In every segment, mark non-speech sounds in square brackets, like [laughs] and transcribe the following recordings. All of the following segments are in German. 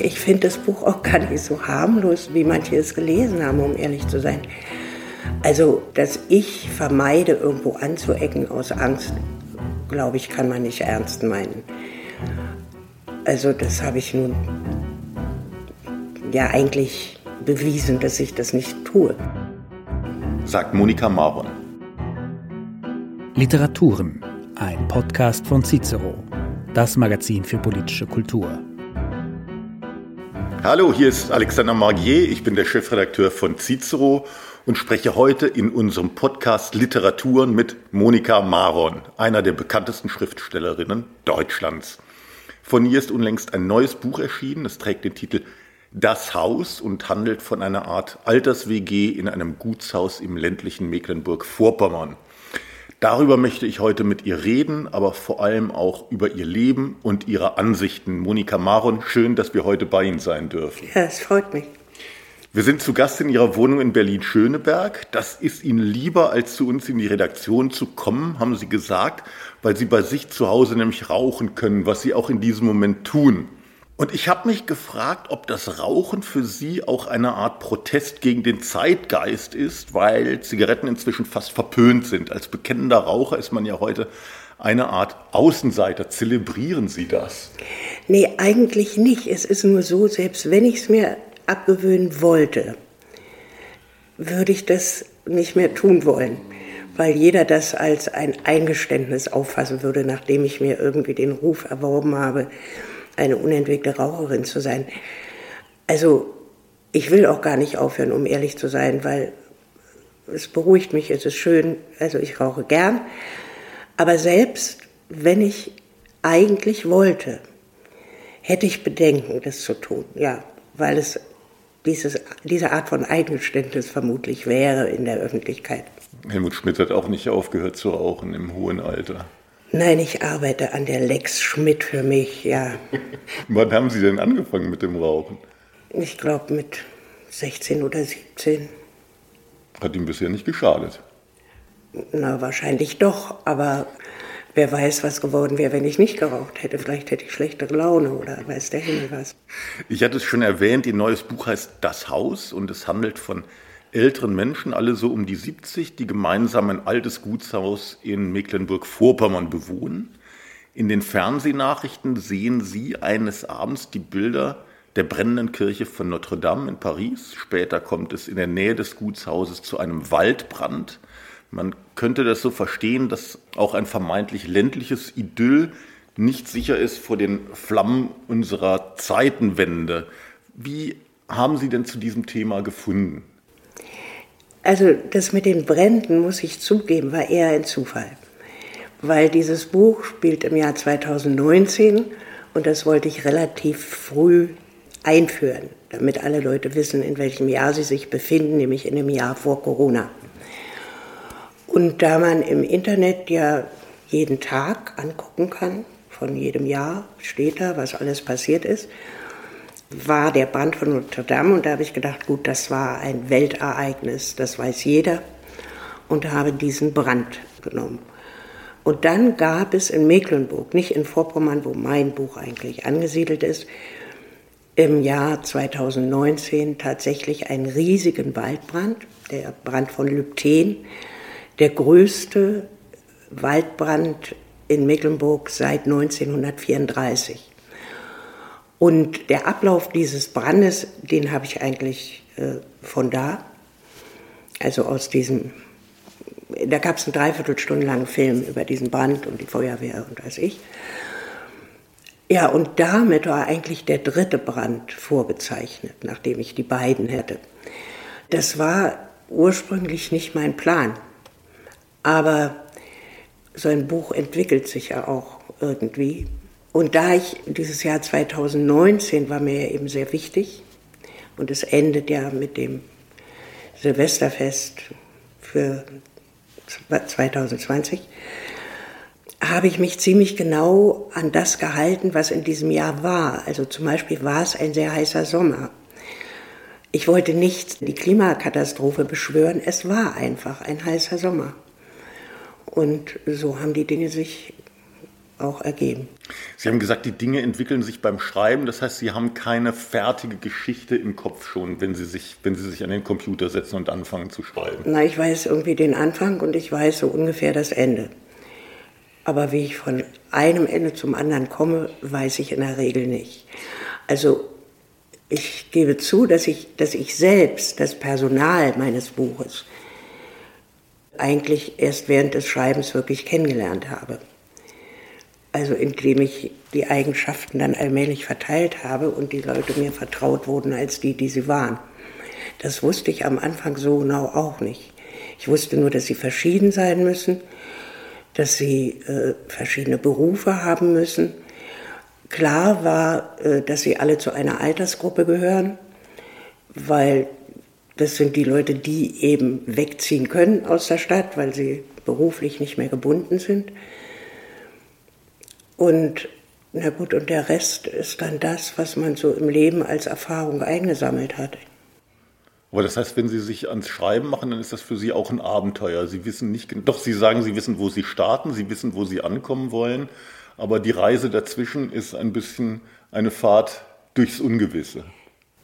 Ich finde das Buch auch gar nicht so harmlos, wie manche es gelesen haben, um ehrlich zu sein. Also, dass ich vermeide, irgendwo anzuecken aus Angst, glaube ich, kann man nicht ernst meinen. Also, das habe ich nun ja eigentlich bewiesen, dass ich das nicht tue. Sagt Monika Maron. Literaturen, ein Podcast von Cicero, das Magazin für politische Kultur. Hallo, hier ist Alexander Margier, ich bin der Chefredakteur von Cicero und spreche heute in unserem Podcast Literaturen mit Monika Maron, einer der bekanntesten Schriftstellerinnen Deutschlands. Von ihr ist unlängst ein neues Buch erschienen, es trägt den Titel Das Haus und handelt von einer Art Alters-WG in einem Gutshaus im ländlichen Mecklenburg-Vorpommern. Darüber möchte ich heute mit ihr reden, aber vor allem auch über ihr Leben und ihre Ansichten. Monika Maron, schön, dass wir heute bei Ihnen sein dürfen. Ja, es freut mich. Wir sind zu Gast in Ihrer Wohnung in Berlin-Schöneberg. Das ist Ihnen lieber, als zu uns in die Redaktion zu kommen, haben Sie gesagt, weil Sie bei sich zu Hause nämlich rauchen können, was Sie auch in diesem Moment tun. Und ich habe mich gefragt, ob das Rauchen für Sie auch eine Art Protest gegen den Zeitgeist ist, weil Zigaretten inzwischen fast verpönt sind. Als bekennender Raucher ist man ja heute eine Art Außenseiter. Zelebrieren Sie das? Nee, eigentlich nicht. Es ist nur so, selbst wenn ich es mir abgewöhnen wollte, würde ich das nicht mehr tun wollen, weil jeder das als ein Eingeständnis auffassen würde, nachdem ich mir irgendwie den Ruf erworben habe, eine unentwickelte Raucherin zu sein. Also ich will auch gar nicht aufhören, um ehrlich zu sein, weil es beruhigt mich, es ist schön, also ich rauche gern. Aber selbst wenn ich eigentlich wollte, hätte ich Bedenken, das zu tun, ja, weil es dieses, diese Art von Eingeständnis vermutlich wäre in der Öffentlichkeit. Helmut Schmidt hat auch nicht aufgehört zu rauchen im hohen Alter. Nein, ich arbeite an der Lex Schmidt für mich, ja. [laughs] Wann haben Sie denn angefangen mit dem Rauchen? Ich glaube mit 16 oder 17. Hat ihm bisher nicht geschadet? Na, wahrscheinlich doch, aber wer weiß, was geworden wäre, wenn ich nicht geraucht hätte. Vielleicht hätte ich schlechtere Laune oder weiß der Himmel was. Ich hatte es schon erwähnt, Ihr neues Buch heißt Das Haus und es handelt von älteren Menschen, alle so um die 70, die gemeinsam ein altes Gutshaus in Mecklenburg-Vorpommern bewohnen. In den Fernsehnachrichten sehen Sie eines Abends die Bilder der brennenden Kirche von Notre Dame in Paris. Später kommt es in der Nähe des Gutshauses zu einem Waldbrand. Man könnte das so verstehen, dass auch ein vermeintlich ländliches Idyll nicht sicher ist vor den Flammen unserer Zeitenwende. Wie haben Sie denn zu diesem Thema gefunden? Also das mit den Bränden, muss ich zugeben, war eher ein Zufall. Weil dieses Buch spielt im Jahr 2019 und das wollte ich relativ früh einführen, damit alle Leute wissen, in welchem Jahr sie sich befinden, nämlich in dem Jahr vor Corona. Und da man im Internet ja jeden Tag angucken kann, von jedem Jahr steht da, was alles passiert ist, war der Brand von Notre Dame und da habe ich gedacht, gut, das war ein Weltereignis, das weiß jeder und habe diesen Brand genommen. Und dann gab es in Mecklenburg, nicht in Vorpommern, wo mein Buch eigentlich angesiedelt ist, im Jahr 2019 tatsächlich einen riesigen Waldbrand, der Brand von Lübten, der größte Waldbrand in Mecklenburg seit 1934. Und der Ablauf dieses Brandes, den habe ich eigentlich äh, von da, also aus diesem, da gab es einen Dreiviertelstunden langen Film über diesen Brand und die Feuerwehr und weiß ich. Ja, und damit war eigentlich der dritte Brand vorgezeichnet, nachdem ich die beiden hätte. Das war ursprünglich nicht mein Plan, aber so ein Buch entwickelt sich ja auch irgendwie. Und da ich dieses Jahr 2019 war mir eben sehr wichtig und es endet ja mit dem Silvesterfest für 2020, habe ich mich ziemlich genau an das gehalten, was in diesem Jahr war. Also zum Beispiel war es ein sehr heißer Sommer. Ich wollte nicht die Klimakatastrophe beschwören, es war einfach ein heißer Sommer. Und so haben die Dinge sich auch ergeben. Sie haben gesagt, die Dinge entwickeln sich beim Schreiben. Das heißt, Sie haben keine fertige Geschichte im Kopf schon, wenn Sie sich, wenn Sie sich an den Computer setzen und anfangen zu schreiben. Na, ich weiß irgendwie den Anfang und ich weiß so ungefähr das Ende. Aber wie ich von einem Ende zum anderen komme, weiß ich in der Regel nicht. Also ich gebe zu, dass ich, dass ich selbst das Personal meines Buches eigentlich erst während des Schreibens wirklich kennengelernt habe. Also indem ich die Eigenschaften dann allmählich verteilt habe und die Leute mir vertraut wurden als die, die sie waren. Das wusste ich am Anfang so genau auch nicht. Ich wusste nur, dass sie verschieden sein müssen, dass sie äh, verschiedene Berufe haben müssen. Klar war, äh, dass sie alle zu einer Altersgruppe gehören, weil das sind die Leute, die eben wegziehen können aus der Stadt, weil sie beruflich nicht mehr gebunden sind. Und na gut, und der Rest ist dann das, was man so im Leben als Erfahrung eingesammelt hat. Aber das heißt, wenn Sie sich ans Schreiben machen, dann ist das für Sie auch ein Abenteuer. Sie wissen nicht, doch Sie sagen, Sie wissen, wo Sie starten, Sie wissen, wo Sie ankommen wollen, aber die Reise dazwischen ist ein bisschen eine Fahrt durchs Ungewisse.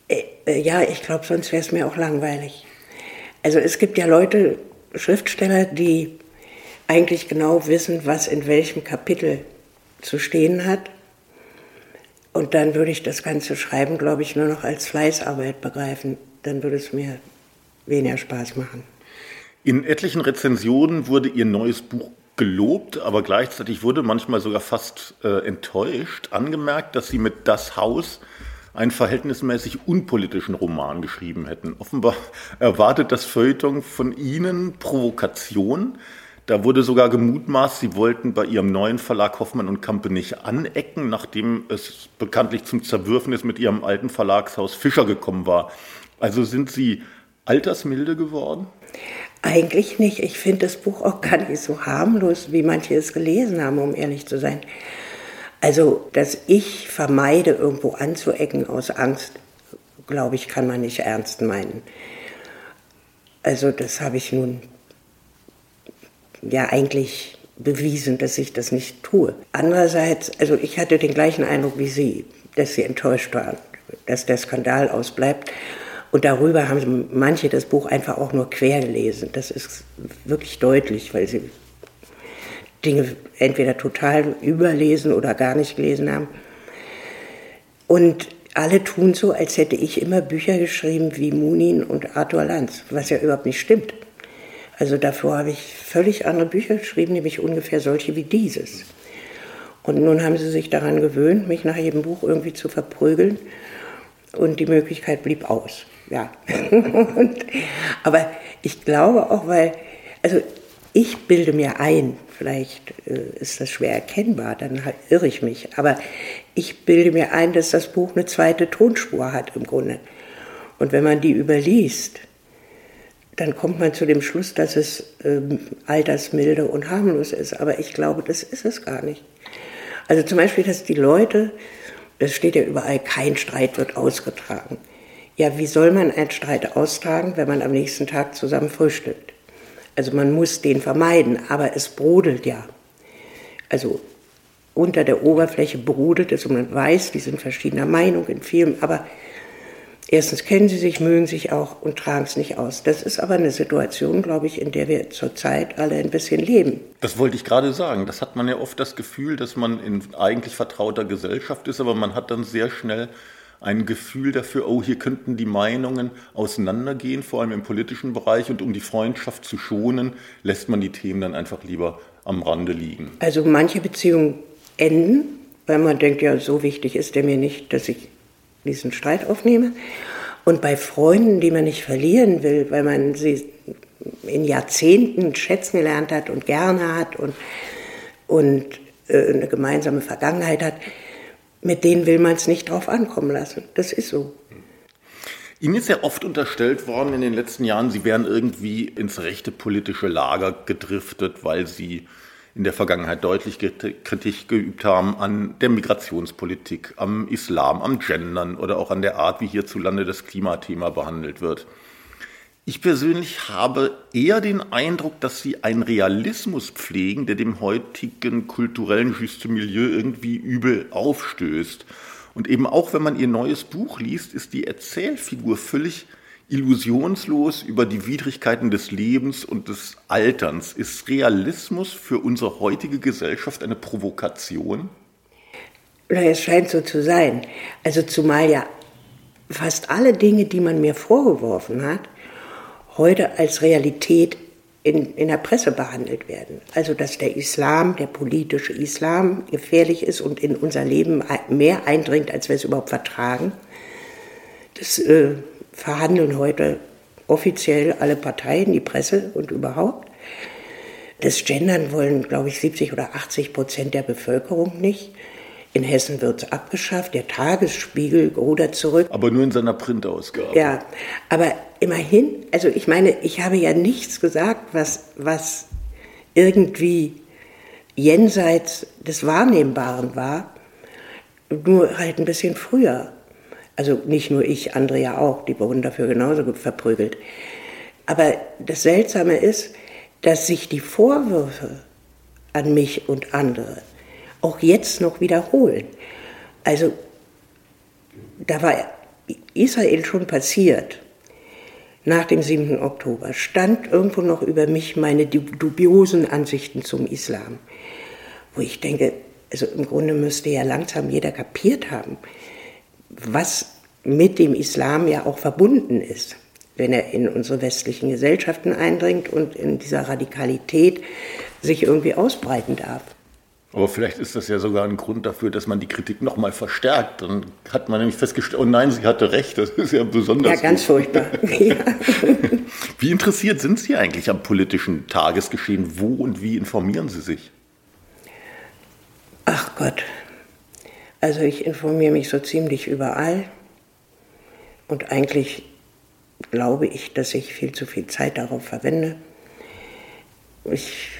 Äh, äh, ja, ich glaube, sonst wäre es mir auch langweilig. Also es gibt ja Leute, Schriftsteller, die eigentlich genau wissen, was in welchem Kapitel zu stehen hat. Und dann würde ich das ganze Schreiben, glaube ich, nur noch als Fleißarbeit begreifen. Dann würde es mir weniger Spaß machen. In etlichen Rezensionen wurde Ihr neues Buch gelobt, aber gleichzeitig wurde manchmal sogar fast äh, enttäuscht angemerkt, dass Sie mit Das Haus einen verhältnismäßig unpolitischen Roman geschrieben hätten. Offenbar erwartet das Feuilleton von Ihnen Provokation. Da wurde sogar gemutmaßt, Sie wollten bei Ihrem neuen Verlag Hoffmann und Kampe nicht anecken, nachdem es bekanntlich zum Zerwürfnis mit Ihrem alten Verlagshaus Fischer gekommen war. Also sind Sie altersmilde geworden? Eigentlich nicht. Ich finde das Buch auch gar nicht so harmlos, wie manche es gelesen haben, um ehrlich zu sein. Also, dass ich vermeide, irgendwo anzuecken aus Angst, glaube ich, kann man nicht ernst meinen. Also, das habe ich nun ja eigentlich bewiesen, dass ich das nicht tue. Andererseits, also ich hatte den gleichen Eindruck wie Sie, dass Sie enttäuscht waren, dass der Skandal ausbleibt. Und darüber haben manche das Buch einfach auch nur quer gelesen. Das ist wirklich deutlich, weil sie Dinge entweder total überlesen oder gar nicht gelesen haben. Und alle tun so, als hätte ich immer Bücher geschrieben wie Munin und Arthur Lanz, was ja überhaupt nicht stimmt. Also davor habe ich völlig andere Bücher geschrieben, nämlich ungefähr solche wie dieses. Und nun haben sie sich daran gewöhnt, mich nach jedem Buch irgendwie zu verprügeln. Und die Möglichkeit blieb aus. Ja. [laughs] und, aber ich glaube auch, weil, also ich bilde mir ein, vielleicht äh, ist das schwer erkennbar, dann halt irre ich mich, aber ich bilde mir ein, dass das Buch eine zweite Tonspur hat im Grunde. Und wenn man die überliest, dann kommt man zu dem Schluss, dass es ähm, altersmilde und harmlos ist. Aber ich glaube, das ist es gar nicht. Also zum Beispiel, dass die Leute, das steht ja überall, kein Streit wird ausgetragen. Ja, wie soll man einen Streit austragen, wenn man am nächsten Tag zusammen frühstückt? Also man muss den vermeiden, aber es brodelt ja. Also unter der Oberfläche brodelt es und man weiß, die sind verschiedener Meinung in vielen, aber erstens kennen sie sich, mögen sich auch und tragen es nicht aus. Das ist aber eine Situation, glaube ich, in der wir zurzeit alle ein bisschen leben. Das wollte ich gerade sagen. Das hat man ja oft das Gefühl, dass man in eigentlich vertrauter Gesellschaft ist, aber man hat dann sehr schnell ein Gefühl dafür, oh, hier könnten die Meinungen auseinandergehen, vor allem im politischen Bereich. Und um die Freundschaft zu schonen, lässt man die Themen dann einfach lieber am Rande liegen. Also manche Beziehungen enden, weil man denkt, ja, so wichtig ist der mir nicht, dass ich diesen Streit aufnehme. Und bei Freunden, die man nicht verlieren will, weil man sie in Jahrzehnten schätzen gelernt hat und gerne hat und, und äh, eine gemeinsame Vergangenheit hat, mit denen will man es nicht drauf ankommen lassen. Das ist so. Ihnen ist ja oft unterstellt worden in den letzten Jahren, Sie wären irgendwie ins rechte politische Lager gedriftet, weil Sie in der Vergangenheit deutlich Kritik geübt haben an der Migrationspolitik, am Islam, am Gendern oder auch an der Art, wie hierzulande das Klimathema behandelt wird. Ich persönlich habe eher den Eindruck, dass Sie einen Realismus pflegen, der dem heutigen kulturellen Juste Milieu irgendwie übel aufstößt. Und eben auch wenn man Ihr neues Buch liest, ist die Erzählfigur völlig illusionslos über die Widrigkeiten des Lebens und des Alterns. Ist Realismus für unsere heutige Gesellschaft eine Provokation? Es scheint so zu sein. Also zumal ja fast alle Dinge, die man mir vorgeworfen hat, heute als Realität in, in der Presse behandelt werden. Also dass der Islam, der politische Islam gefährlich ist und in unser Leben mehr eindringt, als wir es überhaupt vertragen. Das äh, verhandeln heute offiziell alle Parteien, die Presse und überhaupt. Das Gendern wollen, glaube ich, 70 oder 80 Prozent der Bevölkerung nicht. In Hessen wird es abgeschafft, der Tagesspiegel rudert zurück. Aber nur in seiner Printausgabe. Ja, aber immerhin, also ich meine, ich habe ja nichts gesagt, was, was irgendwie jenseits des Wahrnehmbaren war, nur halt ein bisschen früher. Also nicht nur ich, andere ja auch, die wurden dafür genauso verprügelt. Aber das Seltsame ist, dass sich die Vorwürfe an mich und andere auch jetzt noch wiederholen. Also da war Israel schon passiert. Nach dem 7. Oktober stand irgendwo noch über mich meine dubiosen Ansichten zum Islam, wo ich denke, also im Grunde müsste ja langsam jeder kapiert haben, was mit dem Islam ja auch verbunden ist, wenn er in unsere westlichen Gesellschaften eindringt und in dieser Radikalität sich irgendwie ausbreiten darf. Aber vielleicht ist das ja sogar ein Grund dafür, dass man die Kritik nochmal verstärkt. Dann hat man nämlich festgestellt, oh nein, sie hatte recht, das ist ja besonders. Ja, ganz gut. furchtbar. [laughs] Ja. [laughs] Wie interessiert sind Sie eigentlich am politischen Tagesgeschehen? Wo und wie informieren Sie sich? Ach Gott. Also ich informiere mich so ziemlich überall. Und eigentlich glaube ich, dass ich viel zu viel Zeit darauf verwende. Ich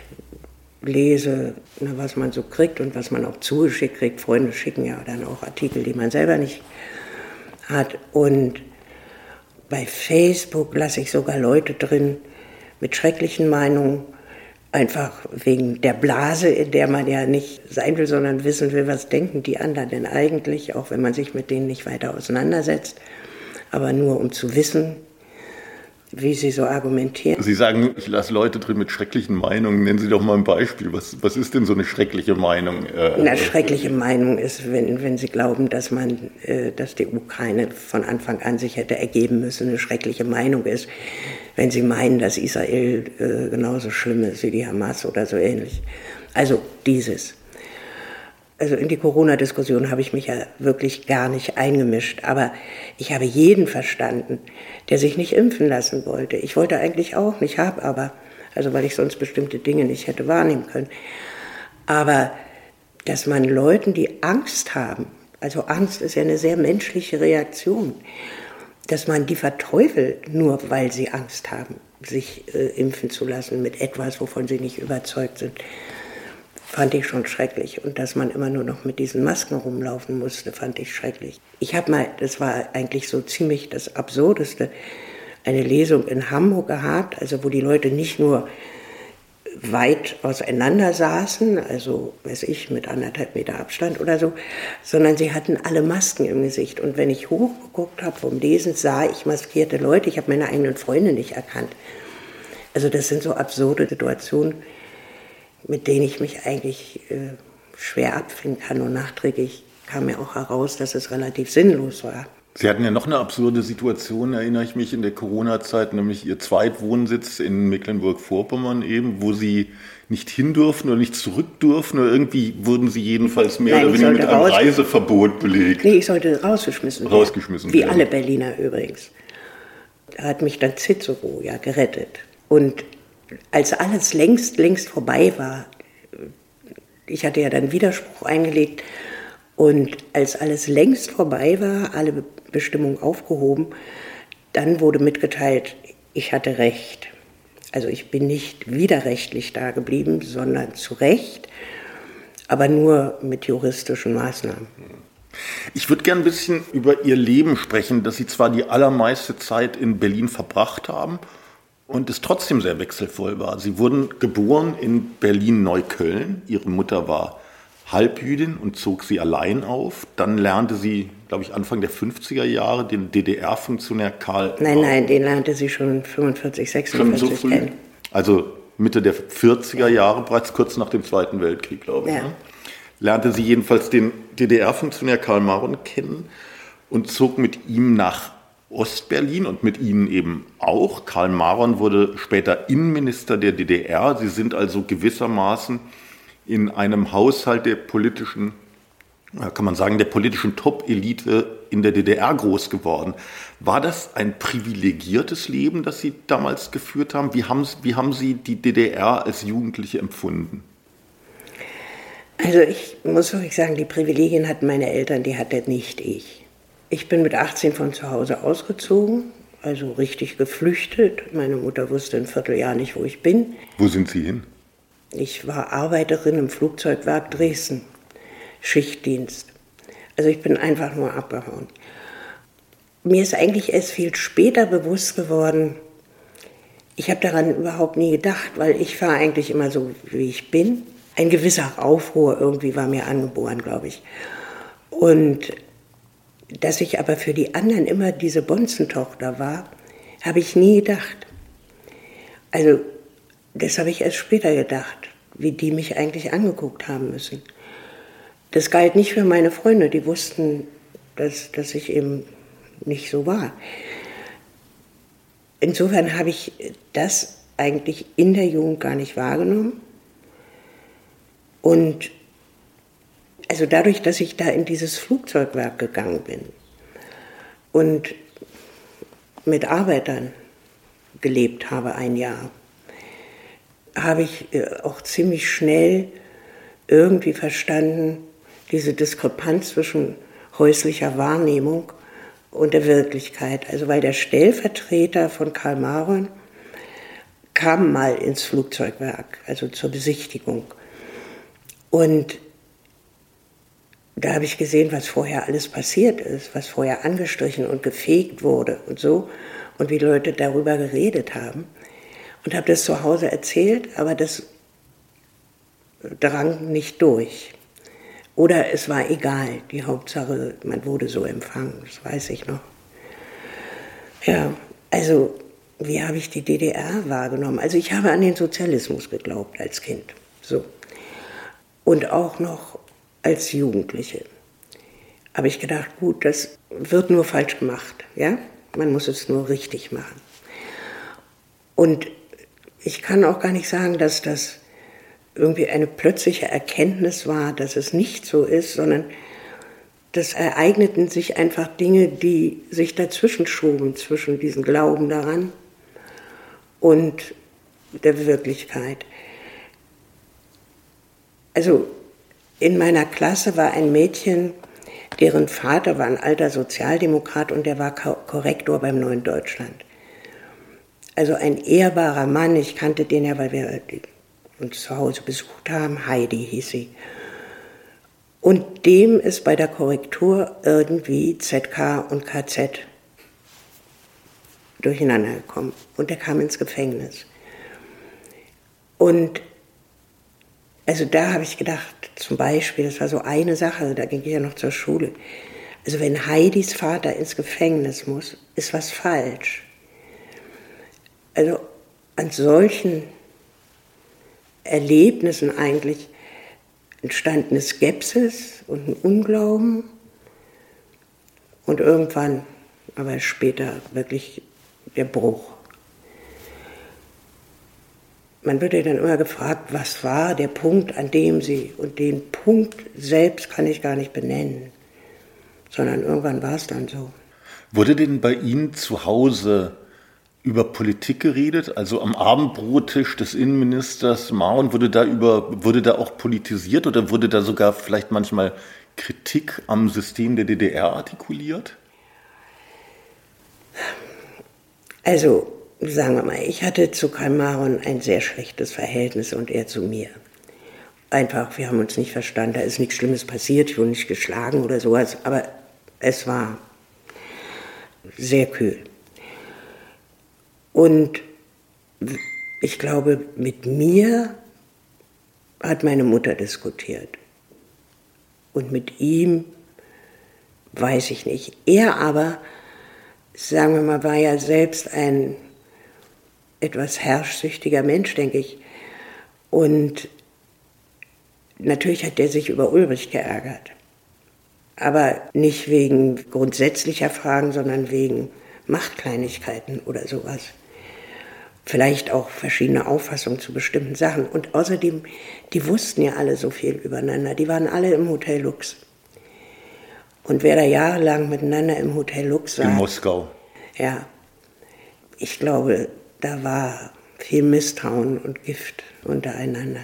lese, na, was man so kriegt und was man auch zugeschickt kriegt. Freunde schicken ja dann auch Artikel, die man selber nicht hat. Und bei Facebook lasse ich sogar Leute drin mit schrecklichen Meinungen, einfach wegen der Blase, in der man ja nicht sein will, sondern wissen will, was denken die anderen denn eigentlich, auch wenn man sich mit denen nicht weiter auseinandersetzt, aber nur um zu wissen, wie Sie so argumentieren. Sie sagen, ich lasse Leute drin mit schrecklichen Meinungen. Nennen Sie doch mal ein Beispiel. Was, was ist denn so eine schreckliche Meinung? Eine schreckliche Meinung ist, wenn, wenn Sie glauben, dass man, äh, dass die Ukraine von Anfang an sich hätte ergeben müssen. Eine schreckliche Meinung ist, wenn Sie meinen, dass Israel äh, genauso schlimm ist wie die Hamas oder so ähnlich. Also dieses also in die Corona-Diskussion habe ich mich ja wirklich gar nicht eingemischt, aber ich habe jeden verstanden, der sich nicht impfen lassen wollte. Ich wollte eigentlich auch nicht, habe aber, also weil ich sonst bestimmte Dinge nicht hätte wahrnehmen können. Aber dass man Leuten, die Angst haben, also Angst ist ja eine sehr menschliche Reaktion, dass man die verteufelt, nur weil sie Angst haben, sich äh, impfen zu lassen mit etwas, wovon sie nicht überzeugt sind fand ich schon schrecklich. Und dass man immer nur noch mit diesen Masken rumlaufen musste, fand ich schrecklich. Ich habe mal, das war eigentlich so ziemlich das Absurdeste, eine Lesung in Hamburg gehabt, also wo die Leute nicht nur weit auseinander saßen, also weiß ich, mit anderthalb Meter Abstand oder so, sondern sie hatten alle Masken im Gesicht. Und wenn ich hochgeguckt habe vom Lesen, sah ich maskierte Leute. Ich habe meine eigenen Freunde nicht erkannt. Also das sind so absurde Situationen, mit denen ich mich eigentlich äh, schwer abfinden kann. Und nachträglich kam mir auch heraus, dass es relativ sinnlos war. Sie hatten ja noch eine absurde Situation, erinnere ich mich, in der Corona-Zeit, nämlich Ihr Zweitwohnsitz in Mecklenburg-Vorpommern eben, wo Sie nicht hin durften oder nicht zurück durften oder irgendwie wurden Sie jedenfalls mehr Nein, oder weniger mit einem Reiseverbot belegt. Nee, ich sollte rausgeschmissen werden. Rausgeschmissen Wie werden. alle Berliner übrigens. Da hat mich dann Cicero ja gerettet. Und als alles längst, längst vorbei war, ich hatte ja dann Widerspruch eingelegt, und als alles längst vorbei war, alle Bestimmungen aufgehoben, dann wurde mitgeteilt, ich hatte recht. Also ich bin nicht widerrechtlich da geblieben, sondern zu Recht, aber nur mit juristischen Maßnahmen. Ich würde gern ein bisschen über Ihr Leben sprechen, dass Sie zwar die allermeiste Zeit in Berlin verbracht haben und es trotzdem sehr wechselvoll war. Sie wurden geboren in Berlin-Neukölln. Ihre Mutter war Halbjüdin und zog sie allein auf. Dann lernte sie, glaube ich, Anfang der 50er Jahre den DDR-Funktionär Karl. Nein, nein, den lernte sie schon 45, 46 schon so früh? kennen. Also Mitte der 40er Jahre, bereits kurz nach dem Zweiten Weltkrieg, glaube ich. Ja. Ne? Lernte sie jedenfalls den DDR-Funktionär Karl Maron kennen und zog mit ihm nach Ostberlin und mit ihnen eben auch. Karl Maron wurde später Innenminister der DDR. Sie sind also gewissermaßen in einem Haushalt der politischen, kann man sagen, der politischen Top-Elite in der DDR groß geworden. War das ein privilegiertes Leben, das Sie damals geführt haben? Wie haben, wie haben Sie die DDR als Jugendliche empfunden? Also ich muss wirklich sagen, die Privilegien hatten meine Eltern, die hatte nicht ich. Ich bin mit 18 von zu Hause ausgezogen, also richtig geflüchtet. Meine Mutter wusste ein Vierteljahr nicht, wo ich bin. Wo sind Sie hin? Ich war Arbeiterin im Flugzeugwerk Dresden, Schichtdienst. Also ich bin einfach nur abgehauen. Mir ist eigentlich erst viel später bewusst geworden, ich habe daran überhaupt nie gedacht, weil ich war eigentlich immer so, wie ich bin. Ein gewisser Aufruhr irgendwie war mir angeboren, glaube ich. Und dass ich aber für die anderen immer diese Bonzentochter war, habe ich nie gedacht. Also das habe ich erst später gedacht, wie die mich eigentlich angeguckt haben müssen. Das galt nicht für meine Freunde, die wussten, dass, dass ich eben nicht so war. Insofern habe ich das eigentlich in der Jugend gar nicht wahrgenommen. Und also dadurch, dass ich da in dieses Flugzeugwerk gegangen bin und mit Arbeitern gelebt habe ein Jahr, habe ich äh, auch ziemlich schnell irgendwie verstanden, diese Diskrepanz zwischen häuslicher Wahrnehmung und der Wirklichkeit. Also weil der Stellvertreter von Karl Maron kam mal ins Flugzeugwerk, also zur Besichtigung. Und da habe ich gesehen, was vorher alles passiert ist, was vorher angestrichen und gefegt wurde und so und wie Leute darüber geredet haben und habe das zu Hause erzählt, aber das drang nicht durch. Oder es war egal, die Hauptsache, man wurde so empfangen, das weiß ich noch. Ja, also wie habe ich die DDR wahrgenommen? Also ich habe an den Sozialismus geglaubt als Kind, so. Und auch noch als Jugendliche. Habe ich gedacht, gut, das wird nur falsch gemacht, ja? Man muss es nur richtig machen. Und ich kann auch gar nicht sagen, dass das irgendwie eine plötzliche Erkenntnis war, dass es nicht so ist, sondern das ereigneten sich einfach Dinge, die sich dazwischen schoben, zwischen diesem Glauben daran und der Wirklichkeit. Also in meiner Klasse war ein Mädchen, deren Vater war ein alter Sozialdemokrat und der war Korrektor beim Neuen Deutschland. Also ein ehrbarer Mann, ich kannte den ja, weil wir uns zu Hause besucht haben, Heidi hieß sie. Und dem ist bei der Korrektur irgendwie ZK und KZ durcheinander gekommen. Und er kam ins Gefängnis. Und also da habe ich gedacht, zum Beispiel, das war so eine Sache, da ging ich ja noch zur Schule. Also wenn Heidis Vater ins Gefängnis muss, ist was falsch. Also an solchen Erlebnissen eigentlich entstand eine Skepsis und ein Unglauben und irgendwann, aber später wirklich der Bruch. Man wird ja dann immer gefragt, was war der Punkt, an dem sie, und den Punkt selbst kann ich gar nicht benennen, sondern irgendwann war es dann so. Wurde denn bei Ihnen zu Hause über Politik geredet, also am Abendbrottisch des Innenministers Maron wurde da über wurde da auch politisiert oder wurde da sogar vielleicht manchmal Kritik am System der DDR artikuliert? Also sagen wir mal, ich hatte zu Karl Maron ein sehr schlechtes Verhältnis und er zu mir. einfach, wir haben uns nicht verstanden, da ist nichts Schlimmes passiert, ich wurde nicht geschlagen oder sowas, aber es war sehr kühl. Und ich glaube, mit mir hat meine Mutter diskutiert. Und mit ihm weiß ich nicht. Er aber, sagen wir mal, war ja selbst ein etwas herrschsüchtiger Mensch, denke ich. Und natürlich hat er sich über Ulrich geärgert. Aber nicht wegen grundsätzlicher Fragen, sondern wegen Machtkleinigkeiten oder sowas. Vielleicht auch verschiedene Auffassungen zu bestimmten Sachen. Und außerdem, die wussten ja alle so viel übereinander. Die waren alle im Hotel Lux. Und wer da jahrelang miteinander im Hotel Lux war. In Moskau. Ja. Ich glaube, da war viel Misstrauen und Gift untereinander.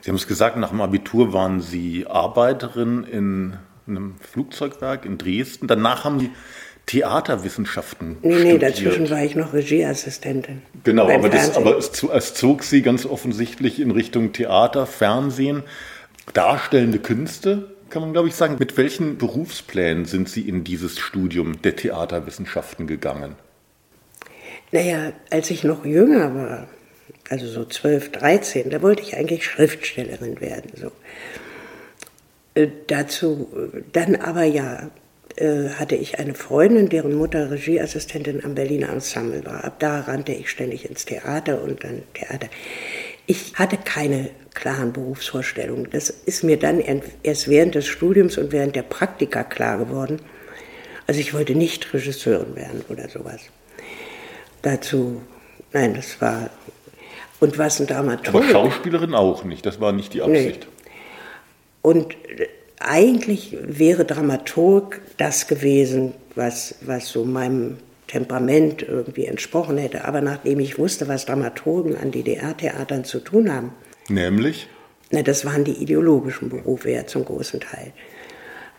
Sie haben es gesagt, nach dem Abitur waren Sie Arbeiterin in einem Flugzeugwerk in Dresden. Danach haben Sie Theaterwissenschaften Nee, nee, dazwischen war ich noch Regieassistentin. Genau, aber, das, aber es, es, zog Sie ganz offensichtlich in Richtung Theater, Fernsehen, darstellende Künste, kann man glaube ich sagen. Mit welchen Berufsplänen sind Sie in dieses Studium der Theaterwissenschaften gegangen? Naja, als ich noch jünger war, also so 12, 13, da wollte ich eigentlich Schriftstellerin werden. So. Äh, dazu, dann aber ja, äh, hatte ich eine Freundin, deren Mutter Regieassistentin am Berliner Ensemble war. Ab da rannte ich ständig ins Theater und dann Theater. Ich hatte keine klaren Berufsvorstellungen. Das ist mir dann erst während des Studiums und während der Praktika klar geworden. Also ich wollte nicht Regisseurin werden oder sowas dazu. Nein, das war. Und was ein Dramaturg. Aber Schauspielerin auch nicht, das war nicht die Absicht. Nee. Und eigentlich wäre Dramaturg das gewesen, was, was so meinem Temperament irgendwie entsprochen hätte. Aber nachdem ich wusste, was Dramaturgen an DDR-Theatern zu tun haben. Nämlich? Na, das waren die ideologischen Berufe ja zum großen Teil.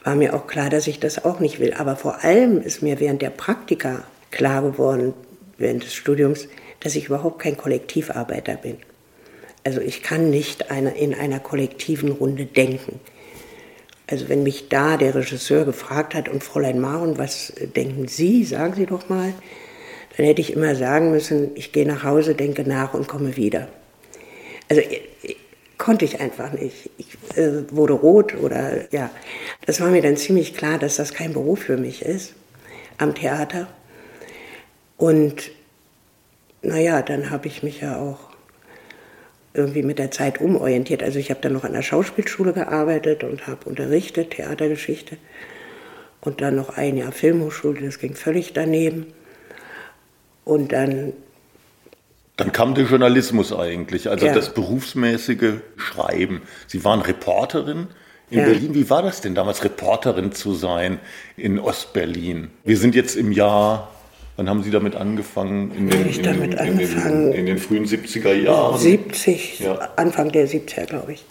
War mir auch klar, dass ich das auch nicht will. Aber vor allem ist mir während der Praktika klar geworden, während des Studiums, dass ich überhaupt kein Kollektivarbeiter bin. Also ich kann nicht eine, in einer kollektiven Runde denken. Also wenn mich da der Regisseur gefragt hat, und Fräulein Maron, was denken Sie, sagen Sie doch mal, dann hätte ich immer sagen müssen, ich gehe nach Hause, denke nach und komme wieder. Also ich, konnte ich einfach nicht. Ich äh, wurde rot oder ja. Das war mir dann ziemlich klar, dass das kein Beruf für mich ist am Theater. Und naja, dann habe ich mich ja auch irgendwie mit der Zeit umorientiert. Also ich habe dann noch an der Schauspielschule gearbeitet und habe unterrichtet, Theatergeschichte. Und dann noch ein Jahr Filmhochschule, das ging völlig daneben. Und dann... Dann kam der Journalismus eigentlich, also ja. das berufsmäßige Schreiben. Sie waren Reporterin in ja. Berlin. Wie war das denn damals, Reporterin zu sein in Ostberlin? Wir sind jetzt im Jahr Wann haben Sie damit angefangen? In den, ich damit in, angefangen? In, in, den frühen 70er Jahren? 70, ja. Anfang der 70er, glaube ich.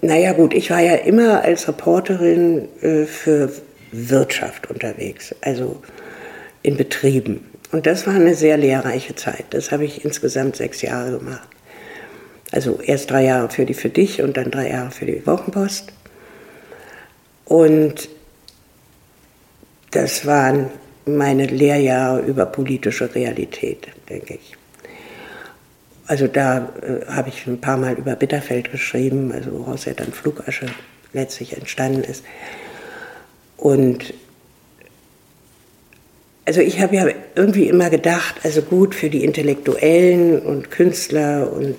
Naja gut, ich war ja immer als Reporterin äh, für Wirtschaft unterwegs, also in Betrieben. Und das war eine sehr lehrreiche Zeit. Das habe ich insgesamt sechs Jahre gemacht. Also erst drei Jahre für die für dich und dann drei Jahre für die Wochenpost. Und das waren meine Lehrjahre über politische Realität, denke ich. Also da äh, habe ich ein paar Mal über Bitterfeld geschrieben, also woraus ja dann Flugasche letztlich entstanden ist. Und also ich habe ja irgendwie immer gedacht, also gut für die Intellektuellen und Künstler und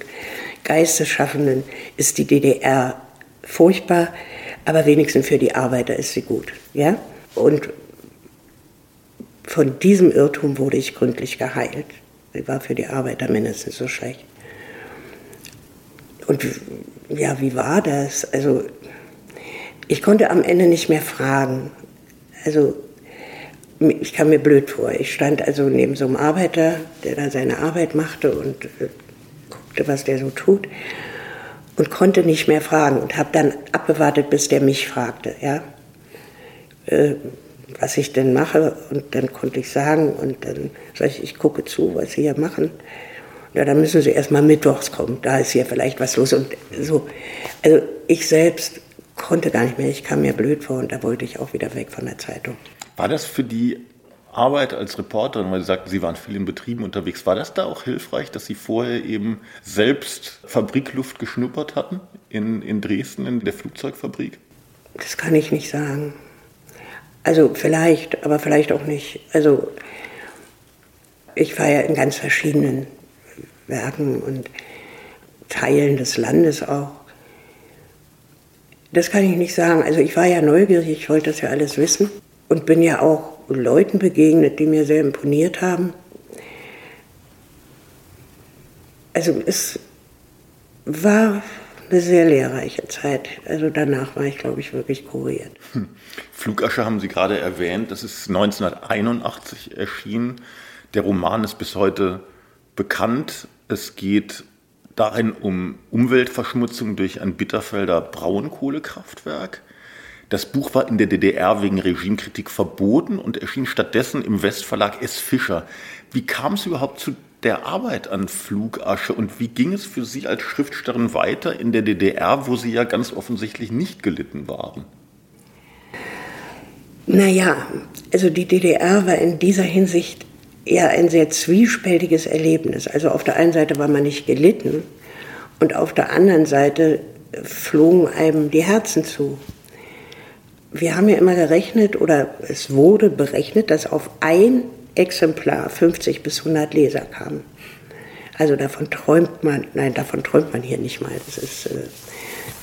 Geistesschaffenden ist die DDR furchtbar, aber wenigstens für die Arbeiter ist sie gut, ja? Und von diesem Irrtum wurde ich gründlich geheilt. Sie war für die Arbeiter mindestens so schlecht. Und ja, wie war das? Also, ich konnte am Ende nicht mehr fragen. Also, ich kam mir blöd vor. Ich stand also neben so einem Arbeiter, der da seine Arbeit machte und äh, guckte, was der so tut und konnte nicht mehr fragen und habe dann abgewartet, bis der mich fragte. Ja? Äh, was ich denn mache. Und dann konnte ich sagen, und dann sage ich, ich gucke zu, was Sie hier machen. Ja, dann müssen Sie erst mal mittwochs kommen, da ist hier vielleicht was los und so. Also ich selbst konnte gar nicht mehr, ich kam mir blöd vor und da wollte ich auch wieder weg von der Zeitung. War das für die Arbeit als Reporterin, weil Sie sagten, Sie waren viel in Betrieben unterwegs, war das da auch hilfreich, dass Sie vorher eben selbst Fabrikluft geschnuppert hatten in, in Dresden, in der Flugzeugfabrik? Das kann ich nicht sagen. Also vielleicht, aber vielleicht auch nicht. Also ich war ja in ganz verschiedenen Werken und Teilen des Landes auch. Das kann ich nicht sagen. Also ich war ja neugierig, ich wollte das ja alles wissen und bin ja auch Leuten begegnet, die mir sehr imponiert haben. Also es war eine sehr lehrreiche Zeit. Also danach war ich, glaube ich, wirklich kuriert. Hm. Flugasche haben Sie gerade erwähnt. Das ist 1981 erschienen. Der Roman ist bis heute bekannt. Es geht darin um Umweltverschmutzung durch ein Bitterfelder Braunkohlekraftwerk. Das Buch war in der DDR wegen Regimekritik verboten und erschien stattdessen im Westverlag S. Fischer. Wie kam es überhaupt zu der Arbeit an Flugasche und wie ging es für Sie als Schriftstellerin weiter in der DDR, wo Sie ja ganz offensichtlich nicht gelitten waren? Naja, also die DDR war in dieser Hinsicht eher ein sehr zwiespältiges Erlebnis. Also auf der einen Seite war man nicht gelitten und auf der anderen Seite flogen einem die Herzen zu. Wir haben ja immer gerechnet oder es wurde berechnet, dass auf ein Exemplar 50 bis 100 Leser kamen. Also davon träumt man, nein, davon träumt man hier nicht mal. Das ist äh,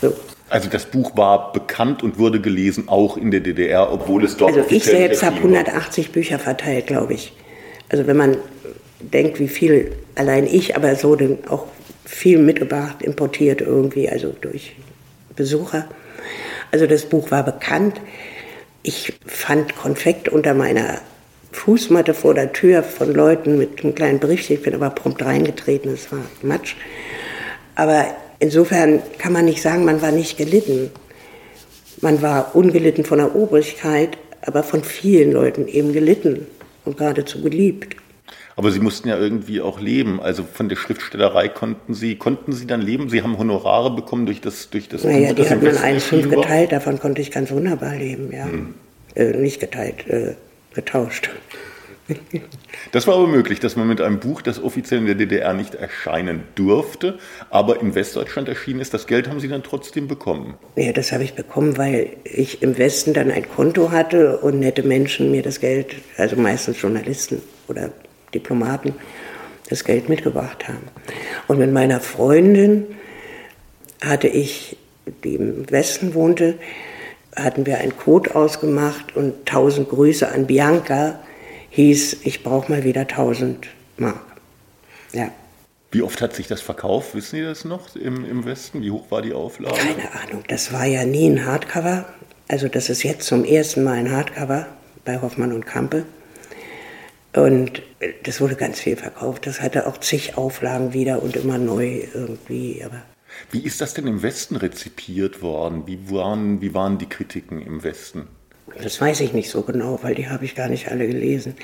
so. Also das Buch war bekannt und wurde gelesen, auch in der DDR, obwohl es dort. Also ich selbst habe 180 Bücher verteilt, glaube ich. Also wenn man denkt, wie viel allein ich, aber so auch viel mitgebracht, importiert irgendwie, also durch Besucher. Also das Buch war bekannt. Ich fand Konfekt unter meiner Fußmatte vor der Tür von Leuten mit einem kleinen Briefchen. Ich bin aber prompt reingetreten, es war Matsch. Aber insofern kann man nicht sagen, man war nicht gelitten. Man war ungelitten von der Obrigkeit, aber von vielen Leuten eben gelitten und geradezu geliebt. Aber Sie mussten ja irgendwie auch leben. Also von der Schriftstellerei konnten Sie, konnten Sie dann leben? Sie haben Honorare bekommen durch das, durch das Naja, die hat man 1,5 geteilt, davon konnte ich ganz wunderbar leben, ja. Hm. Äh, nicht geteilt, äh, getauscht. Das war aber möglich, dass man mit einem Buch, das offiziell in der DDR nicht erscheinen durfte, aber in Westdeutschland erschienen ist, das Geld haben Sie dann trotzdem bekommen? Ja, das habe ich bekommen, weil ich im Westen dann ein Konto hatte und nette Menschen mir das Geld, also meistens Journalisten oder Diplomaten, das Geld mitgebracht haben. Und mit meiner Freundin hatte ich, die im Westen wohnte, hatten wir einen Code ausgemacht und tausend Grüße an Bianca hieß, ich brauche mal wieder 1000 Mark. Ja. Wie oft hat sich das verkauft? Wissen Sie das noch im, im Westen? Wie hoch war die Auflage? Keine Ahnung. Das war ja nie ein Hardcover. Also das ist jetzt zum ersten Mal ein Hardcover bei Hoffmann und Kampe. Und das wurde ganz viel verkauft. Das hatte auch zig Auflagen wieder und immer neu irgendwie. Aber wie ist das denn im Westen rezipiert worden? Wie waren, wie waren die Kritiken im Westen? Das weiß ich nicht so genau, weil die habe ich gar nicht alle gelesen.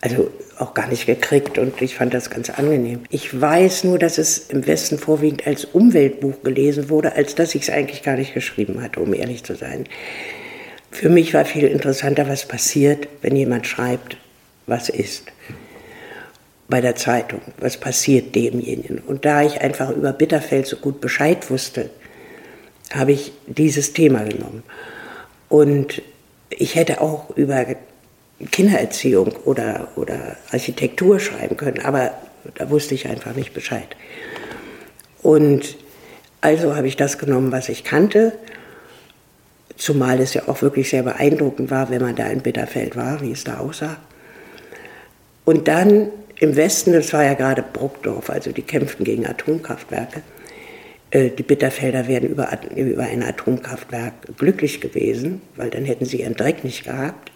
Also auch gar nicht gekriegt und ich fand das ganz angenehm. Ich weiß nur, dass es im Westen vorwiegend als Umweltbuch gelesen wurde, als dass ich es eigentlich gar nicht geschrieben hatte, um ehrlich zu sein. Für mich war viel interessanter, was passiert, wenn jemand schreibt, was ist. Bei der Zeitung, was passiert demjenigen. Und da ich einfach über Bitterfeld so gut Bescheid wusste, habe ich dieses Thema genommen. Und ich hätte auch über Kindererziehung oder, oder Architektur schreiben können, aber da wusste ich einfach nicht Bescheid. Und also habe ich das genommen, was ich kannte, zumal es ja auch wirklich sehr beeindruckend war, wenn man da in Bitterfeld war, wie es da aussah. Und dann im Westen, das war ja gerade Bruckdorf, also die kämpften gegen Atomkraftwerke, äh, die Bitterfelder wären über, über ein Atomkraftwerk glücklich gewesen, weil dann hätten sie ihren Dreck nicht gehabt.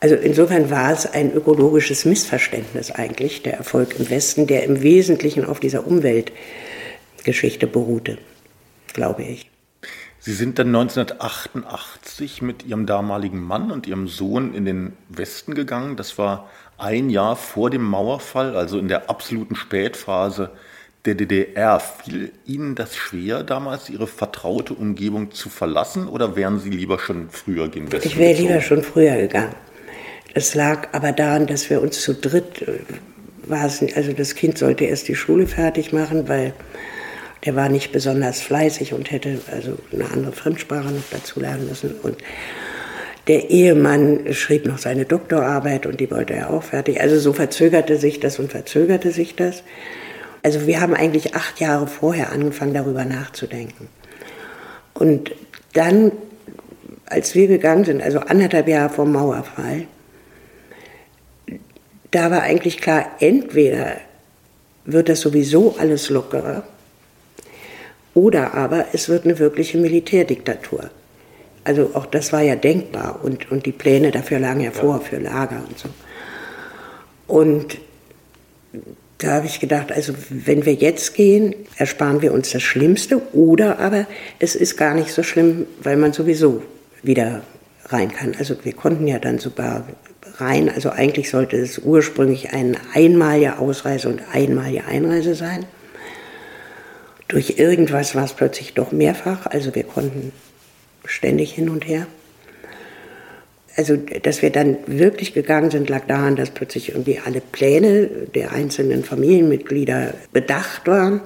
Also insofern war es ein ökologisches Missverständnis eigentlich, der Erfolg im Westen, der im Wesentlichen auf dieser Umweltgeschichte beruhte, glaube ich. Sie sind dann 1988 mit Ihrem damaligen Mann und Ihrem Sohn in den Westen gegangen. Das war ein Jahr vor dem Mauerfall, also in der absoluten Spätphase der DDR. Fiel Ihnen das schwer, damals Ihre vertraute Umgebung zu verlassen oder wären Sie lieber schon früher Westen Ich wäre lieber schon früher gegangen. Es lag aber daran, dass wir uns zu dritt, äh, war es, also das Kind sollte erst die Schule fertig machen, weil der war nicht besonders fleißig und hätte also eine andere Fremdsprache noch dazu lernen müssen. Und der Ehemann schrieb noch seine Doktorarbeit und die wollte er auch fertig. Also so verzögerte sich das und verzögerte sich das. Also wir haben eigentlich acht Jahre vorher angefangen, darüber nachzudenken. Und dann, als wir gegangen sind, also anderthalb Jahre vor Mauerfall, da war eigentlich klar, entweder wird das sowieso alles lockerer oder aber es wird eine wirkliche Militärdiktatur. Also auch das war ja denkbar und, und die Pläne dafür lagen ja vor, für Lager und so. Und da habe ich gedacht, also wenn wir jetzt gehen, ersparen wir uns das Schlimmste oder aber es ist gar nicht so schlimm, weil man sowieso wieder rein kann. Also wir konnten ja dann sogar rein, also eigentlich sollte es ursprünglich eine einmalige Ausreise und einmalige Einreise sein. Durch irgendwas war es plötzlich doch mehrfach, also wir konnten ständig hin und her. Also, dass wir dann wirklich gegangen sind, lag daran, dass plötzlich irgendwie alle Pläne der einzelnen Familienmitglieder bedacht waren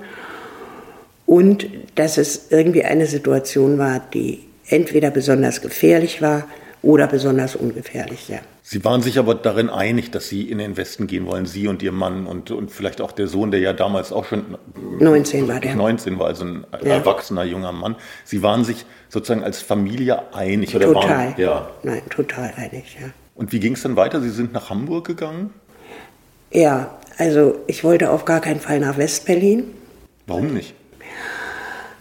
und dass es irgendwie eine Situation war, die entweder besonders gefährlich war oder besonders ungefährlich. Ja. Sie waren sich aber darin einig, dass Sie in den Westen gehen wollen, Sie und Ihr Mann und, und vielleicht auch der Sohn, der ja damals auch schon 19 war der. 19 war, also ein ja. erwachsener junger Mann. Sie waren sich sozusagen als Familie einig? Oder total. Waren, ja. Nein, total einig, ja. Und wie ging es dann weiter? Sie sind nach Hamburg gegangen? Ja, also ich wollte auf gar keinen Fall nach Westberlin. Warum nicht?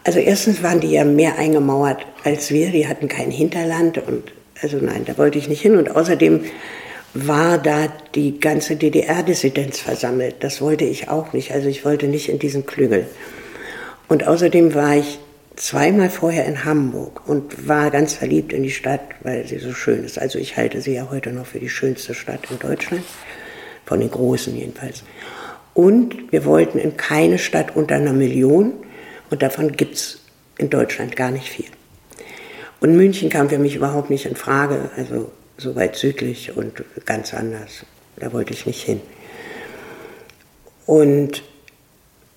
Also erstens waren die ja mehr eingemauert als wir, die hatten kein Hinterland und also nein, da wollte ich nicht hin. Und außerdem war da die ganze DDR-Dissidenz versammelt. Das wollte ich auch nicht. Also ich wollte nicht in diesen Klüngel. Und außerdem war ich zweimal vorher in Hamburg und war ganz verliebt in die Stadt, weil sie so schön ist. Also ich halte sie ja heute noch für die schönste Stadt in Deutschland, von den großen jedenfalls. Und wir wollten in keine Stadt unter einer Million und davon gibt es in Deutschland gar nicht viel. Und München kam für mich überhaupt nicht in Frage, also so weit südlich und ganz anders. Da wollte ich nicht hin. Und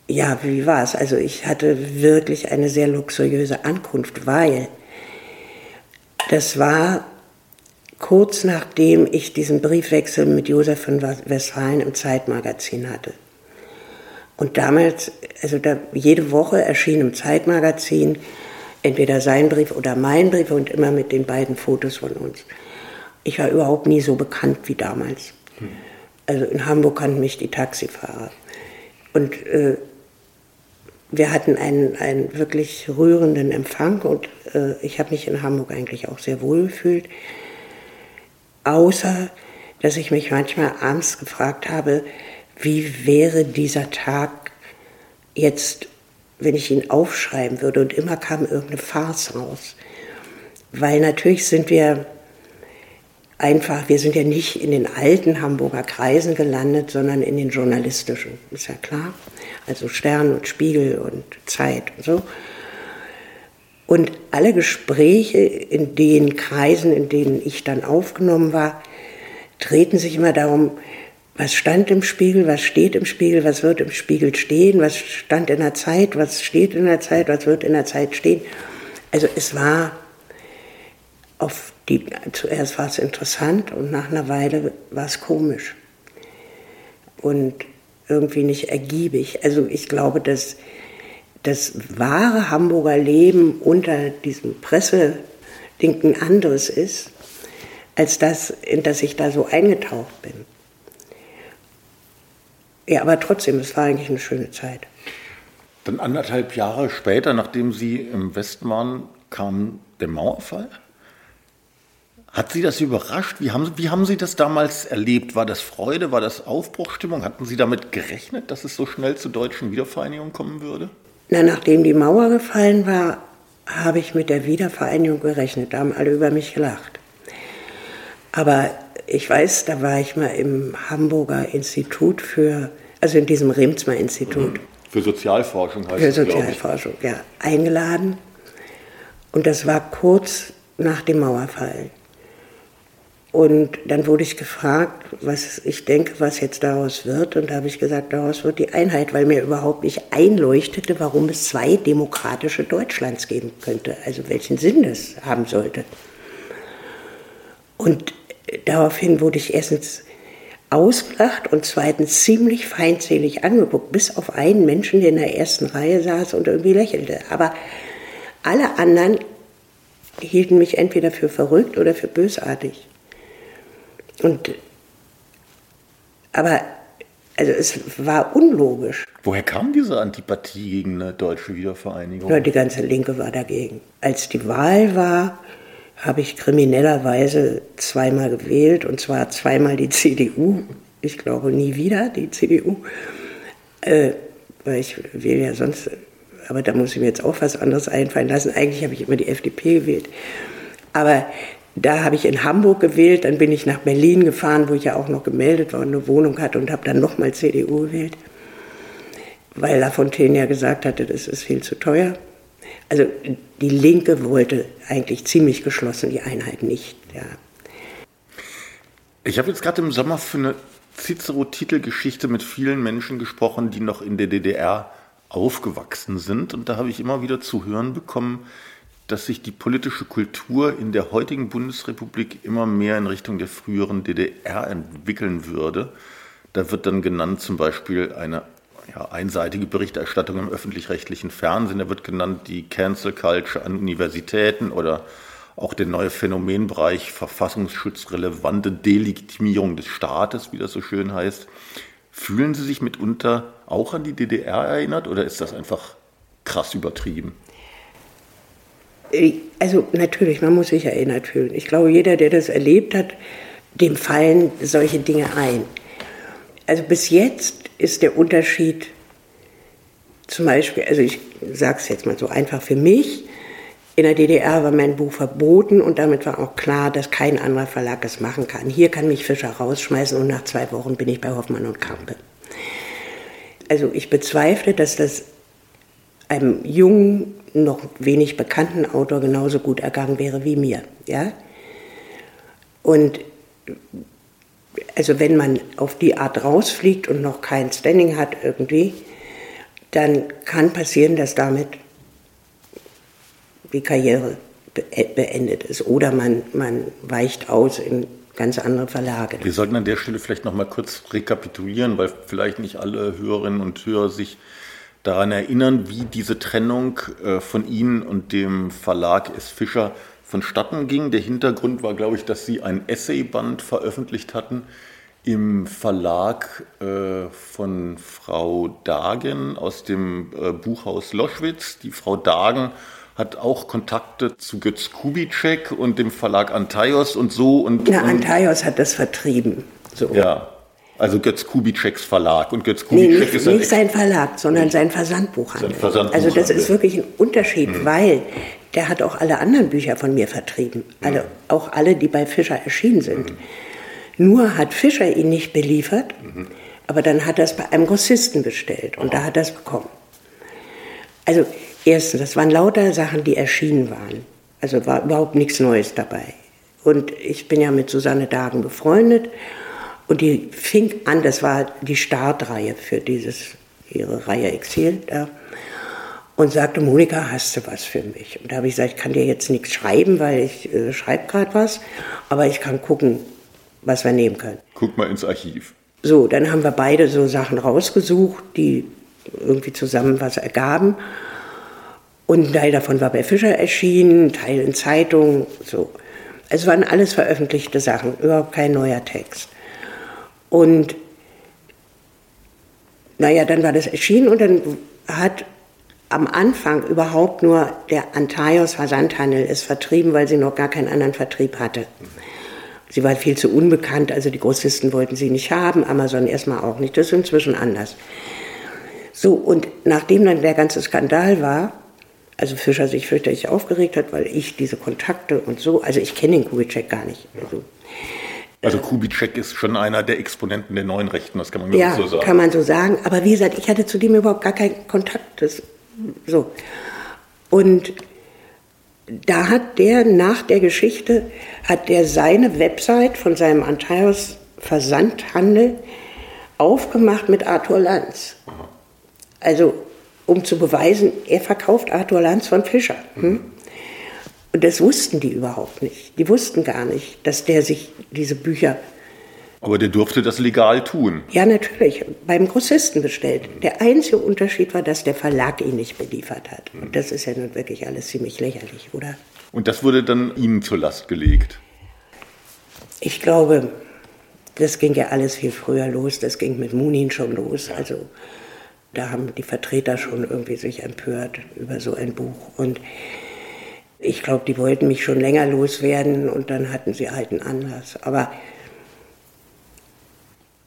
ja, wie war es? Also ich hatte wirklich eine sehr luxuriöse Ankunft, weil das war kurz nachdem ich diesen Briefwechsel mit Josef von Westfalen im Zeitmagazin hatte. Und damals, also da, jede Woche erschien im Zeitmagazin entweder sein Brief oder mein Brief und immer mit den beiden Fotos von uns. Ich war überhaupt nie so bekannt wie damals. Also in Hamburg kannten mich die Taxifahrer. Und äh, wir hatten einen, einen wirklich rührenden Empfang und äh, ich habe mich in Hamburg eigentlich auch sehr wohl gefühlt. Außer, dass ich mich manchmal abends gefragt habe, wie wäre dieser Tag jetzt wenn ich ihn aufschreiben würde und immer kam irgendeine Farce raus. Weil natürlich sind wir einfach, wir sind ja nicht in den alten Hamburger Kreisen gelandet, sondern in den journalistischen, ist ja klar. Also Stern und Spiegel und Zeit und so. Und alle Gespräche in den Kreisen, in denen ich dann aufgenommen war, drehten sich immer darum, was stand im Spiegel, was steht im Spiegel, was wird im Spiegel stehen, was stand in der Zeit, was steht in der Zeit, was wird in der Zeit stehen. Also es war auf die, zuerst war es interessant und nach einer Weile war es komisch und irgendwie nicht ergiebig. Also ich glaube, dass das wahre Hamburger Leben unter diesem Presseding ein anderes ist, als das, in das ich da so eingetaucht bin. Ja, aber trotzdem, es war eigentlich eine schöne Zeit. Dann anderthalb Jahre später, nachdem Sie im Westen waren, kam der Mauerfall. Hat Sie das überrascht? Wie haben, wie haben Sie das damals erlebt? War das Freude? War das Aufbruchstimmung? Hatten Sie damit gerechnet, dass es so schnell zur deutschen Wiedervereinigung kommen würde? Na, nachdem die Mauer gefallen war, habe ich mit der Wiedervereinigung gerechnet. Da haben alle über mich gelacht. Aber ich weiß, da war ich mal im Hamburger Institut für, also in diesem Remsmar Institut. Mhm. Für Sozialforschung heißt Für Sozialforschung, ja. Eingeladen. Und das war kurz nach dem Mauerfall. Und dann wurde ich gefragt, was ich denke, was jetzt daraus wird. Und da habe ich gesagt, daraus wird die Einheit, weil mir überhaupt nicht einleuchtete, warum es zwei demokratische Deutschlands geben könnte. Also welchen Sinn das haben sollte. Und daraufhin wurde ich erstens ausgelacht und zweitens ziemlich feindselig angeguckt, bis auf einen Menschen, der in der ersten Reihe saß und irgendwie lächelte. Aber alle anderen hielten mich entweder für verrückt oder für bösartig. Und, aber also es war unlogisch. Woher kam diese Antipathie gegen eine deutsche Wiedervereinigung? Ja, die ganze Linke war dagegen. Als die Wahl war, habe ich kriminellerweise zweimal gewählt, und zwar zweimal die CDU. Ich glaube nie wieder die CDU, äh, weil ich wähle ja sonst, aber da muss ich mir jetzt auch was anderes einfallen lassen. Eigentlich habe ich immer die FDP gewählt. Aber da habe ich in Hamburg gewählt, dann bin ich nach Berlin gefahren, wo ich ja auch noch gemeldet war und eine Wohnung hatte und habe dann nochmal CDU gewählt, weil Lafontaine ja gesagt hatte, das ist viel zu teuer. Also die Linke wollte eigentlich ziemlich geschlossen die Einheit nicht. Ja. Ich habe jetzt gerade im Sommer für eine Cicero-Titelgeschichte mit vielen Menschen gesprochen, die noch in der DDR aufgewachsen sind. Und da habe ich immer wieder zu hören bekommen, dass sich die politische Kultur in der heutigen Bundesrepublik immer mehr in Richtung der früheren DDR entwickeln würde. Da wird dann genannt zum Beispiel eine ja, einseitige Berichterstattung im öffentlich-rechtlichen Fernsehen. Da wird genannt die Cancel Culture an Universitäten oder auch der neue Phänomenbereich verfassungsschutzrelevante Delegitimierung des Staates, wie das so schön heißt. Fühlen Sie sich mitunter auch an die DDR erinnert oder ist das einfach krass übertrieben? Also natürlich, man muss sich erinnert fühlen. Ich glaube, jeder, der das erlebt hat, dem fallen solche Dinge ein. Also bis jetzt ist der Unterschied zum Beispiel, also ich sage es jetzt mal so einfach für mich, in der DDR war mein Buch verboten und damit war auch klar, dass kein anderer Verlag es machen kann. Hier kann mich Fischer rausschmeißen und nach zwei Wochen bin ich bei Hoffmann und Kampe. Also ich bezweifle, dass das einem jungen, noch wenig bekannten Autor genauso gut ergangen wäre wie mir. Ja? Und also wenn man auf die Art rausfliegt und noch kein Standing hat irgendwie, dann kann passieren, dass damit die Karriere beendet ist. Oder man, man weicht aus in ganz andere Verlage. Wir sollten an der Stelle vielleicht noch mal kurz rekapitulieren, weil vielleicht nicht alle Hörerinnen und Hörer sich daran erinnern, wie diese Trennung äh, von Ihnen und dem Verlag S. Fischer vonstatten ging. Der Hintergrund war, glaube ich, dass Sie ein Essayband veröffentlicht hatten im Verlag äh, von Frau Dagen aus dem äh, Buchhaus Loschwitz. Die Frau Dagen hat auch Kontakte zu Götz Kubitschek und dem Verlag Antaios und so. Und, Na, Antaios hat das vertrieben. So. Ja, also Götz Kubitscheks Verlag. Und Götz Kubitschek nee, nicht, ist nicht sein Verlag, sondern sein Versandbuchhandel. Sein Versandbuchhandel. Also das ist wirklich ein Unterschied, mhm. weil der hat auch alle anderen Bücher von mir vertrieben. Alle, mhm. Auch alle, die bei Fischer erschienen sind. Mhm. Nur hat Fischer ihn nicht beliefert, mhm. aber dann hat er es bei einem Grossisten bestellt und oh. da hat er es bekommen. Also erstens, das waren lauter Sachen, die erschienen waren. Also war überhaupt nichts Neues dabei. Und ich bin ja mit Susanne Dagen befreundet und die fing an, das war die Startreihe für dieses, ihre Reihe Exil da und sagte, Monika, hast du was für mich? Und da habe ich gesagt, ich kann dir jetzt nichts schreiben, weil ich äh, schreibe gerade was, aber ich kann gucken, was wir nehmen können. Guck mal ins Archiv. So, dann haben wir beide so Sachen rausgesucht, die irgendwie zusammen was ergaben. Und ein Teil davon war bei Fischer erschienen, ein Teil in Zeitungen, so. Es waren alles veröffentlichte Sachen, überhaupt kein neuer Text. Und naja, dann war das erschienen und dann hat am Anfang überhaupt nur der Antaios Versandhandel es vertrieben, weil sie noch gar keinen anderen Vertrieb hatte. Sie war viel zu unbekannt, also die Großisten wollten sie nicht haben, Amazon erstmal auch nicht. Das ist inzwischen anders. So, und nachdem dann der ganze Skandal war, Also Fischer sich fürchterlich aufgeregt hat, weil ich diese Kontakte und so, also ich kenne den Kubitschek gar nicht. Also, also Kubitschek ist schon einer der Exponenten der neuen Rechten, das kann man ja, so sagen. kann man so sagen. Aber wie gesagt, ich hatte zu dem überhaupt gar keinen Kontakt. Das, so. Und da hat der nach der Geschichte, hat der seine Website von seinem Antaios Versandhandel aufgemacht mit Arthur Lanz. Also um zu beweisen, er verkauft Arthur Lanz von Fischer. Hm? Und das wussten die überhaupt nicht. Die wussten gar nicht, dass der sich diese Bücher. Aber der durfte das legal tun. Ja, natürlich. Beim Grossisten bestellt. Der einzige Unterschied war, dass der Verlag ihn nicht beliefert hat. Und das ist ja nun wirklich alles ziemlich lächerlich, oder? Und das wurde dann Ihnen zur Last gelegt? Ich glaube, das ging ja alles viel früher los. Das ging mit Munin schon los. Also da haben die Vertreter schon irgendwie sich empört über so ein Buch. Und ich glaube, die wollten mich schon länger loswerden und dann hatten sie halt einen Anlass. Aber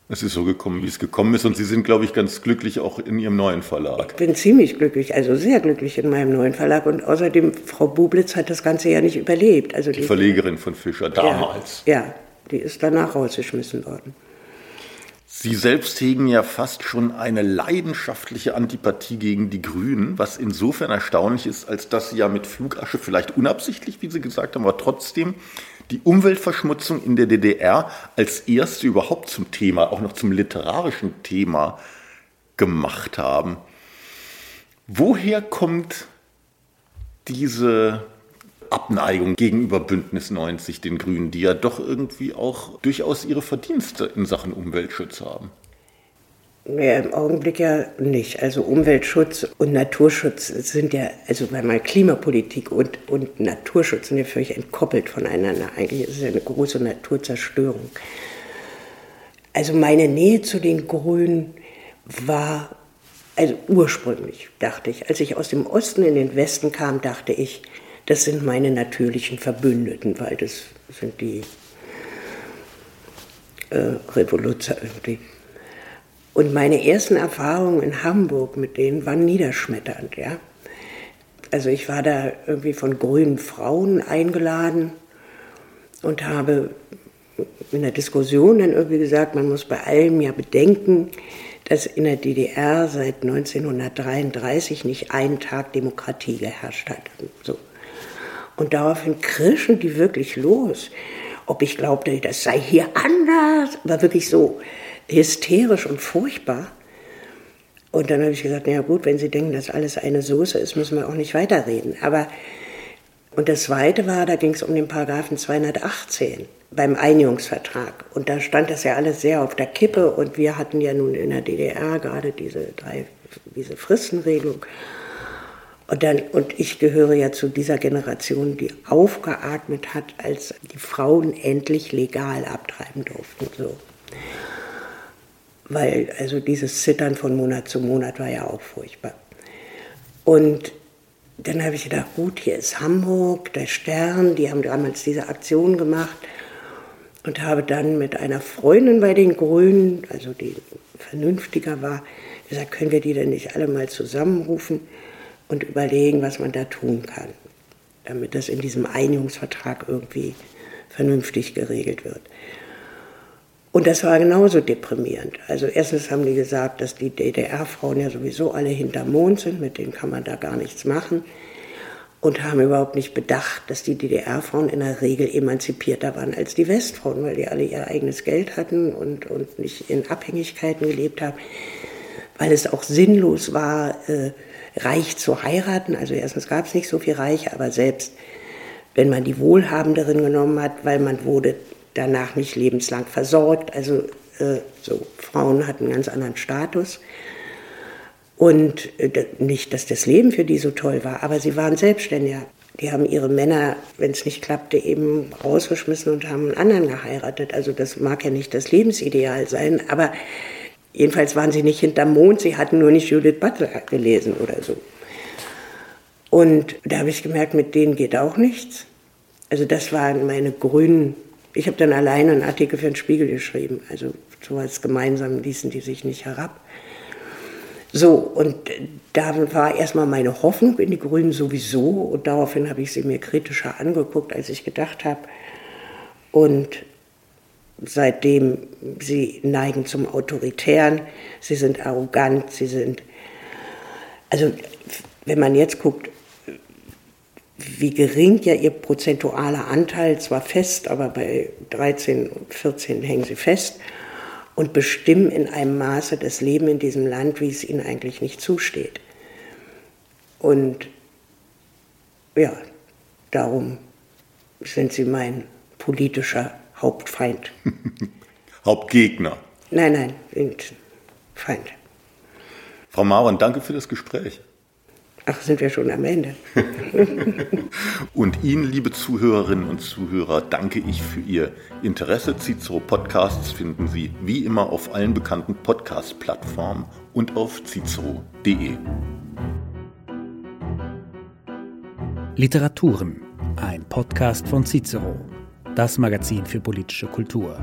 es ist so gekommen, wie es gekommen ist. Und Sie sind, glaube ich, ganz glücklich auch in Ihrem neuen Verlag. Ich bin ziemlich glücklich, also sehr glücklich in meinem neuen Verlag. Und außerdem, Frau Bublitz hat das Ganze ja nicht überlebt. Also die, die Verlegerin von Fischer damals. Ja, ja, die ist danach rausgeschmissen worden. Sie selbst hegen ja fast schon eine leidenschaftliche Antipathie gegen die Grünen, was insofern erstaunlich ist, als dass Sie ja mit Flugasche, vielleicht unabsichtlich, wie Sie gesagt haben, aber trotzdem die Umweltverschmutzung in der DDR als erste überhaupt zum Thema, auch noch zum literarischen Thema gemacht haben. Woher kommt diese Abneigung gegenüber Bündnis 90, den Grünen, die ja doch irgendwie auch durchaus ihre Verdienste in Sachen Umweltschutz haben. Ja, im Augenblick ja nicht. Also Umweltschutz und Naturschutz sind ja, also weil mal Klimapolitik und, und Naturschutz sind ja völlig entkoppelt voneinander. Eigentlich ist es ja eine große Naturzerstörung. Also meine Nähe zu den Grünen war, also ursprünglich dachte ich, als ich aus dem Osten in den Westen kam, dachte ich, das sind meine natürlichen Verbündeten, weil das sind die äh, Revoluzer irgendwie. Und meine ersten Erfahrungen in Hamburg mit denen waren niederschmetternd, ja. Also ich war da irgendwie von grünen Frauen eingeladen und habe in der Diskussion dann irgendwie gesagt, man muss bei allem ja bedenken, dass in der DDR seit 1933 nicht einen Tag Demokratie geherrscht hat. So. Und daraufhin krischen die wirklich los. Ob ich glaubte, das sei hier anders, war wirklich so hysterisch und furchtbar. Und dann habe ich gesagt, na ja gut, wenn Sie denken, dass alles eine Soße ist, müssen wir auch nicht weiterreden. Aber, und das Zweite war, da ging es um den Paragraphen 218 beim Einigungsvertrag. Und da stand das ja alles sehr auf der Kippe und wir hatten ja nun in der DDR gerade diese drei, diese Fristenregelung. Und, dann, und ich gehöre ja zu dieser Generation, die aufgeatmet hat, als die Frauen endlich legal abtreiben durften. So. Weil also dieses Zittern von Monat zu Monat war ja auch furchtbar. Und dann habe ich gedacht, gut, hier ist Hamburg, der Stern, die haben damals diese Aktion gemacht und habe dann mit einer Freundin bei den Grünen, also die vernünftiger war, gesagt, können wir die denn nicht alle mal zusammenrufen? und überlegen, was man da tun kann, damit das in diesem Einigungsvertrag irgendwie vernünftig geregelt wird. Und das war genauso deprimierend. Also erstens haben die gesagt, dass die DDR-Frauen ja sowieso alle hinterm Mond sind, mit denen kann man da gar nichts machen. Und haben überhaupt nicht bedacht, dass die DDR-Frauen in der Regel emanzipierter waren als die Westfrauen, weil die alle ihr eigenes Geld hatten und, und nicht in Abhängigkeiten gelebt haben. Weil es auch sinnlos war, äh, reich zu heiraten. Also erstens gab es nicht so viel Reiche, aber selbst wenn man die Wohlhabenderen genommen hat, weil man wurde danach nicht lebenslang versorgt. Also äh, so Frauen hatten einen ganz anderen Status. Und äh, nicht, dass das Leben für die so toll war, aber sie waren Selbstständiger. Die haben ihre Männer, wenn es nicht klappte, eben rausgeschmissen und haben einen anderen geheiratet. Also das mag ja nicht das Lebensideal sein, aber Jedenfalls waren sie nicht hinterm Mond, sie hatten nur nicht Judith Butler gelesen oder so. Und da habe ich gemerkt, mit denen geht auch nichts. Also das waren meine grünen. Ich habe dann alleine einen Artikel für den Spiegel geschrieben. Also sowas gemeinsam ließen die sich nicht herab. So, und da war erstmal meine Hoffnung in die Grünen sowieso und daraufhin habe ich sie mir kritischer angeguckt, als ich gedacht habe. Und seitdem sie neigen zum Autoritären, sie sind arrogant, sie sind, also wenn man jetzt guckt, wie gering ja ihr prozentualer Anteil, zwar fest, aber bei 13, 14 hängen sie fest und bestimmen in einem Maße das Leben in diesem Land, wie es ihnen eigentlich nicht zusteht. Und ja, darum sind sie mein politischer Hauptfeind. [laughs] Hauptgegner. Nein, nein, sind Feind. Frau Mauern, danke für das Gespräch. Ach, sind wir schon am Ende. [laughs] und Ihnen, liebe Zuhörerinnen und Zuhörer, danke ich für Ihr Interesse. Cicero Podcasts finden Sie wie immer auf allen bekannten Podcast-Plattformen und auf cicero.de. Literaturen, ein Podcast von Cicero, das Magazin für politische Kultur.